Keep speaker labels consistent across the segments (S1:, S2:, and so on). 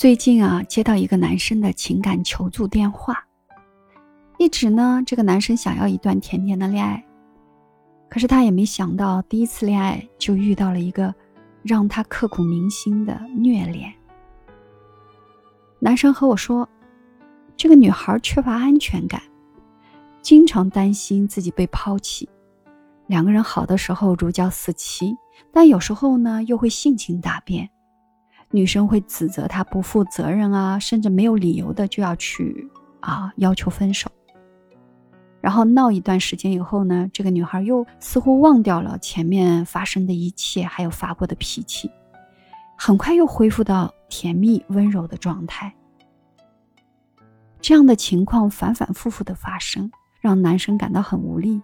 S1: 最近啊，接到一个男生的情感求助电话，一直呢，这个男生想要一段甜甜的恋爱，可是他也没想到，第一次恋爱就遇到了一个让他刻骨铭心的虐恋。男生和我说，这个女孩缺乏安全感，经常担心自己被抛弃。两个人好的时候如胶似漆，但有时候呢，又会性情大变。女生会指责他不负责任啊，甚至没有理由的就要去啊要求分手。然后闹一段时间以后呢，这个女孩又似乎忘掉了前面发生的一切，还有发过的脾气，很快又恢复到甜蜜温柔的状态。这样的情况反反复复的发生，让男生感到很无力。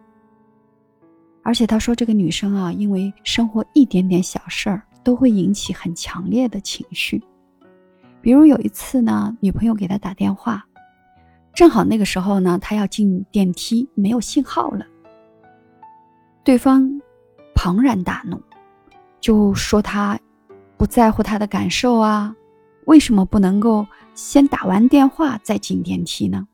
S1: 而且他说，这个女生啊，因为生活一点点小事儿。都会引起很强烈的情绪，比如有一次呢，女朋友给他打电话，正好那个时候呢，他要进电梯，没有信号了。对方庞然大怒，就说他不在乎他的感受啊，为什么不能够先打完电话再进电梯呢？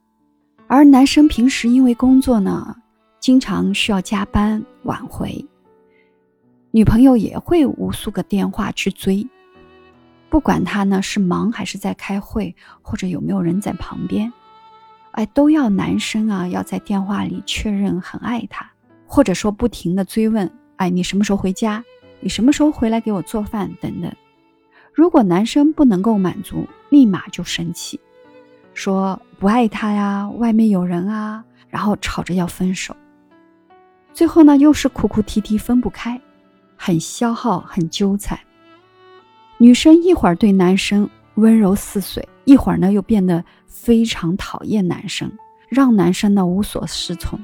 S1: 而男生平时因为工作呢，经常需要加班晚回。女朋友也会无数个电话去追，不管他呢是忙还是在开会，或者有没有人在旁边，哎，都要男生啊要在电话里确认很爱他，或者说不停的追问，哎，你什么时候回家？你什么时候回来给我做饭？等等。如果男生不能够满足，立马就生气，说不爱他呀，外面有人啊，然后吵着要分手。最后呢，又是哭哭啼啼分不开。很消耗，很纠缠。女生一会儿对男生温柔似水，一会儿呢又变得非常讨厌男生，让男生呢无所适从。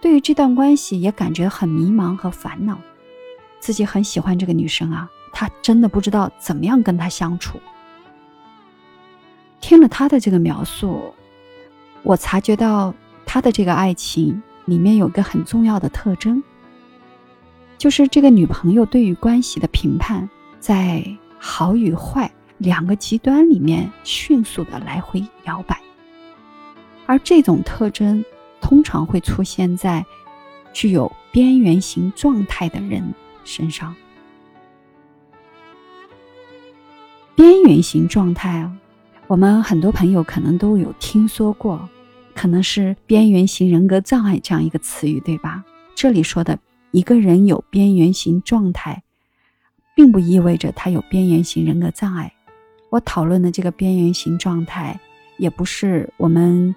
S1: 对于这段关系也感觉很迷茫和烦恼。自己很喜欢这个女生啊，他真的不知道怎么样跟她相处。听了他的这个描述，我察觉到他的这个爱情里面有个很重要的特征。就是这个女朋友对于关系的评判，在好与坏两个极端里面迅速的来回摇摆，而这种特征通常会出现在具有边缘型状态的人身上。边缘型状态啊，我们很多朋友可能都有听说过，可能是边缘型人格障碍这样一个词语，对吧？这里说的。一个人有边缘型状态，并不意味着他有边缘型人格障碍。我讨论的这个边缘型状态，也不是我们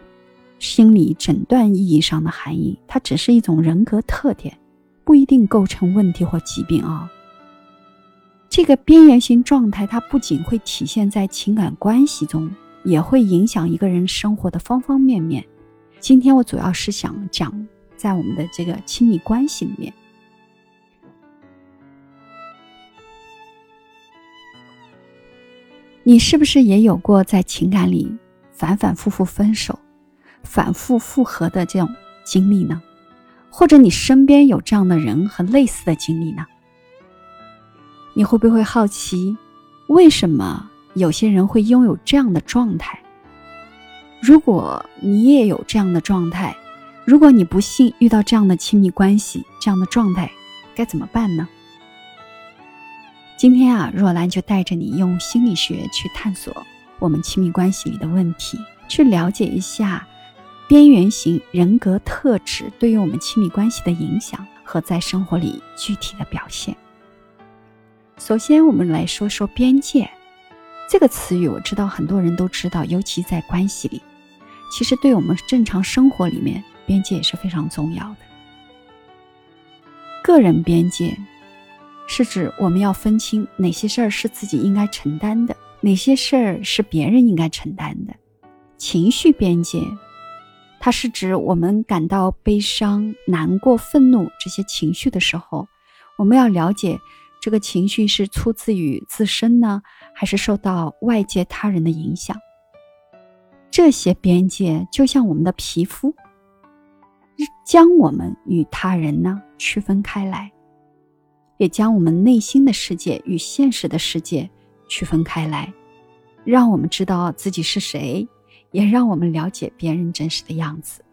S1: 心理诊断意义上的含义，它只是一种人格特点，不一定构成问题或疾病啊。这个边缘型状态，它不仅会体现在情感关系中，也会影响一个人生活的方方面面。今天我主要是想讲在我们的这个亲密关系里面。你是不是也有过在情感里反反复复分手、反复复合的这种经历呢？或者你身边有这样的人和类似的经历呢？你会不会好奇，为什么有些人会拥有这样的状态？如果你也有这样的状态，如果你不幸遇到这样的亲密关系、这样的状态，该怎么办呢？今天啊，若兰就带着你用心理学去探索我们亲密关系里的问题，去了解一下边缘型人格特质对于我们亲密关系的影响和在生活里具体的表现。首先，我们来说说边界这个词语。我知道很多人都知道，尤其在关系里，其实对我们正常生活里面，边界也是非常重要的。个人边界。是指我们要分清哪些事儿是自己应该承担的，哪些事儿是别人应该承担的。情绪边界，它是指我们感到悲伤、难过、愤怒这些情绪的时候，我们要了解这个情绪是出自于自身呢，还是受到外界他人的影响。这些边界就像我们的皮肤，将我们与他人呢区分开来。也将我们内心的世界与现实的世界区分开来。让我们知道自己是谁，也让我们了解别人真实的样子。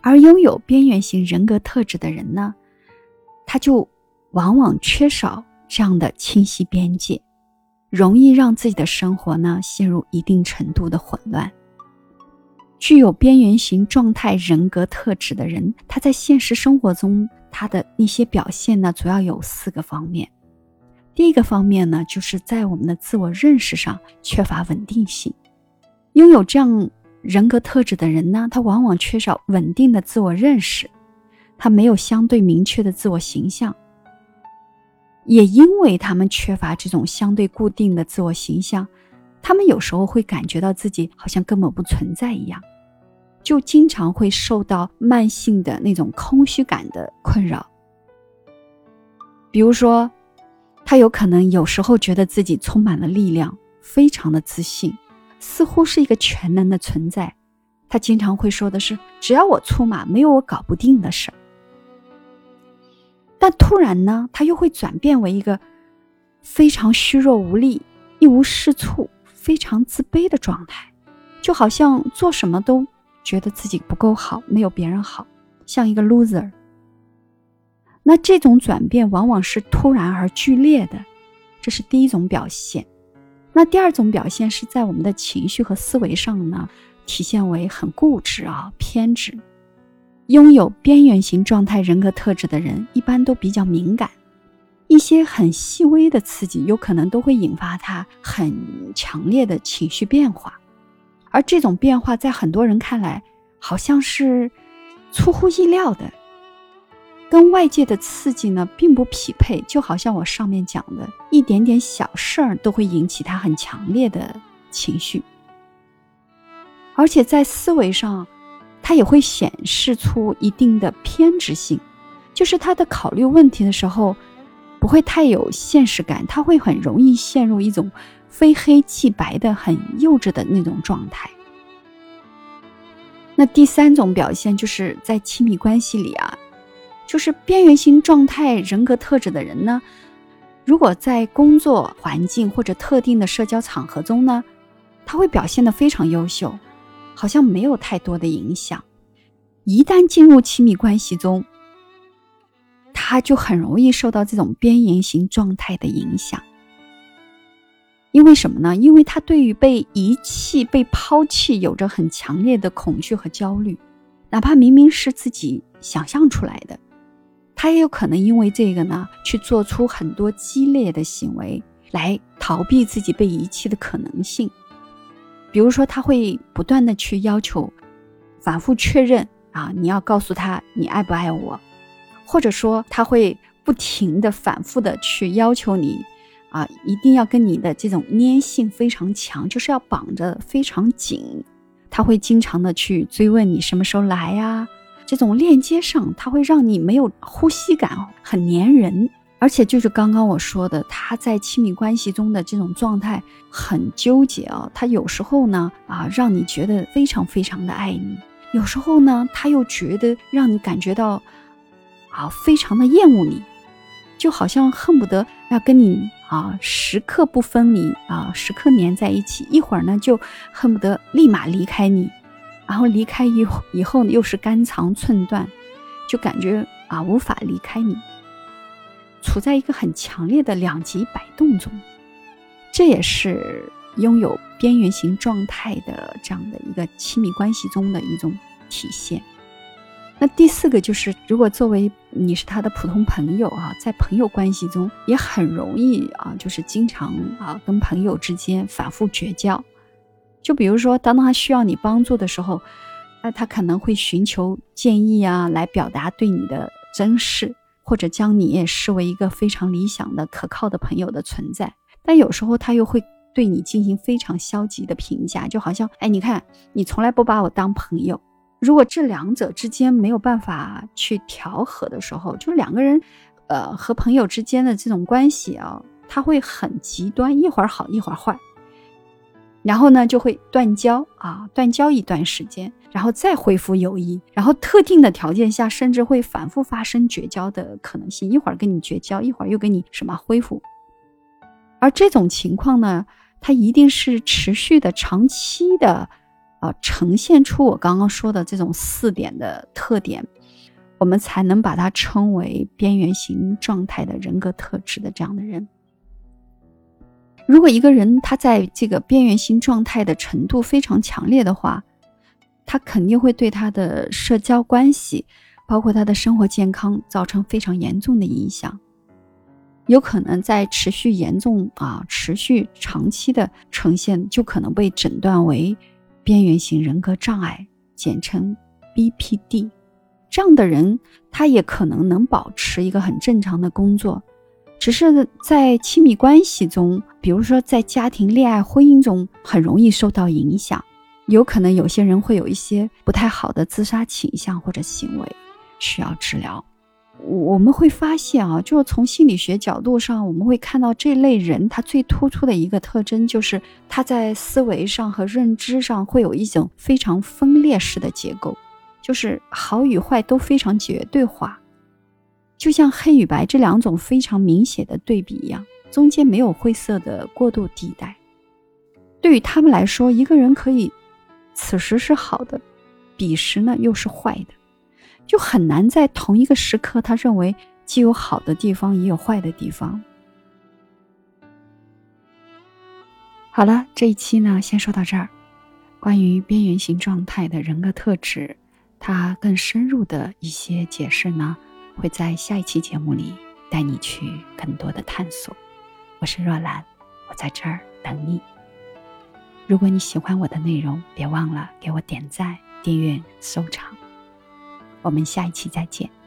S1: 而拥有边缘型人格特质的人呢，他就往往缺少这样的清晰边界，容易让自己的生活呢陷入一定程度的混乱。具有边缘型状态人格特质的人，他在现实生活中他的一些表现呢，主要有四个方面。第一个方面呢，就是在我们的自我认识上缺乏稳定性。拥有这样人格特质的人呢，他往往缺少稳定的自我认识，他没有相对明确的自我形象。也因为他们缺乏这种相对固定的自我形象，他们有时候会感觉到自己好像根本不存在一样，就经常会受到慢性的那种空虚感的困扰。比如说。他有可能有时候觉得自己充满了力量，非常的自信，似乎是一个全能的存在。他经常会说的是：“只要我出马，没有我搞不定的事儿。”但突然呢，他又会转变为一个非常虚弱无力、一无是处、非常自卑的状态，就好像做什么都觉得自己不够好，没有别人好，像一个 loser。那这种转变往往是突然而剧烈的，这是第一种表现。那第二种表现是在我们的情绪和思维上呢，体现为很固执啊、偏执。拥有边缘型状态人格特质的人，一般都比较敏感，一些很细微的刺激，有可能都会引发他很强烈的情绪变化。而这种变化在很多人看来，好像是出乎意料的。跟外界的刺激呢并不匹配，就好像我上面讲的，一点点小事儿都会引起他很强烈的情绪，而且在思维上，他也会显示出一定的偏执性，就是他的考虑问题的时候，不会太有现实感，他会很容易陷入一种非黑即白的很幼稚的那种状态。那第三种表现就是在亲密关系里啊。就是边缘型状态人格特质的人呢，如果在工作环境或者特定的社交场合中呢，他会表现得非常优秀，好像没有太多的影响。一旦进入亲密关系中，他就很容易受到这种边缘型状态的影响。因为什么呢？因为他对于被遗弃、被抛弃有着很强烈的恐惧和焦虑，哪怕明明是自己想象出来的。他也有可能因为这个呢，去做出很多激烈的行为来逃避自己被遗弃的可能性。比如说，他会不断的去要求，反复确认啊，你要告诉他你爱不爱我，或者说他会不停的反复的去要求你，啊，一定要跟你的这种粘性非常强，就是要绑着非常紧。他会经常的去追问你什么时候来呀。这种链接上，它会让你没有呼吸感，很粘人，而且就是刚刚我说的，他在亲密关系中的这种状态很纠结啊。他有时候呢，啊，让你觉得非常非常的爱你；有时候呢，他又觉得让你感觉到，啊，非常的厌恶你，就好像恨不得要跟你啊时刻不分离啊，时刻粘在一起。一会儿呢，就恨不得立马离开你。然后离开以以后呢又是肝肠寸断，就感觉啊无法离开你，处在一个很强烈的两极摆动中，这也是拥有边缘型状态的这样的一个亲密关系中的一种体现。那第四个就是，如果作为你是他的普通朋友啊，在朋友关系中也很容易啊，就是经常啊跟朋友之间反复绝交。就比如说，当他需要你帮助的时候，那他可能会寻求建议啊，来表达对你的珍视，或者将你也视为一个非常理想的、可靠的朋友的存在。但有时候他又会对你进行非常消极的评价，就好像，哎，你看，你从来不把我当朋友。如果这两者之间没有办法去调和的时候，就两个人，呃，和朋友之间的这种关系啊，他会很极端，一会儿好，一会儿坏。然后呢，就会断交啊，断交一段时间，然后再恢复友谊，然后特定的条件下，甚至会反复发生绝交的可能性。一会儿跟你绝交，一会儿又跟你什么恢复。而这种情况呢，它一定是持续的、长期的，啊，呈现出我刚刚说的这种四点的特点，我们才能把它称为边缘型状态的人格特质的这样的人。如果一个人他在这个边缘型状态的程度非常强烈的话，他肯定会对他的社交关系，包括他的生活健康造成非常严重的影响，有可能在持续严重啊、持续长期的呈现，就可能被诊断为边缘型人格障碍，简称 BPD。这样的人，他也可能能保持一个很正常的工作。只是在亲密关系中，比如说在家庭、恋爱、婚姻中，很容易受到影响。有可能有些人会有一些不太好的自杀倾向或者行为，需要治疗。我们会发现啊，就是从心理学角度上，我们会看到这类人他最突出的一个特征，就是他在思维上和认知上会有一种非常分裂式的结构，就是好与坏都非常绝对化。就像黑与白这两种非常明显的对比一样，中间没有灰色的过渡地带。对于他们来说，一个人可以此时是好的，彼时呢又是坏的，就很难在同一个时刻，他认为既有好的地方，也有坏的地方。好了，这一期呢先说到这儿。关于边缘型状态的人格特质，它更深入的一些解释呢。会在下一期节目里带你去更多的探索。我是若兰，我在这儿等你。如果你喜欢我的内容，别忘了给我点赞、订阅、收藏。我们下一期再见。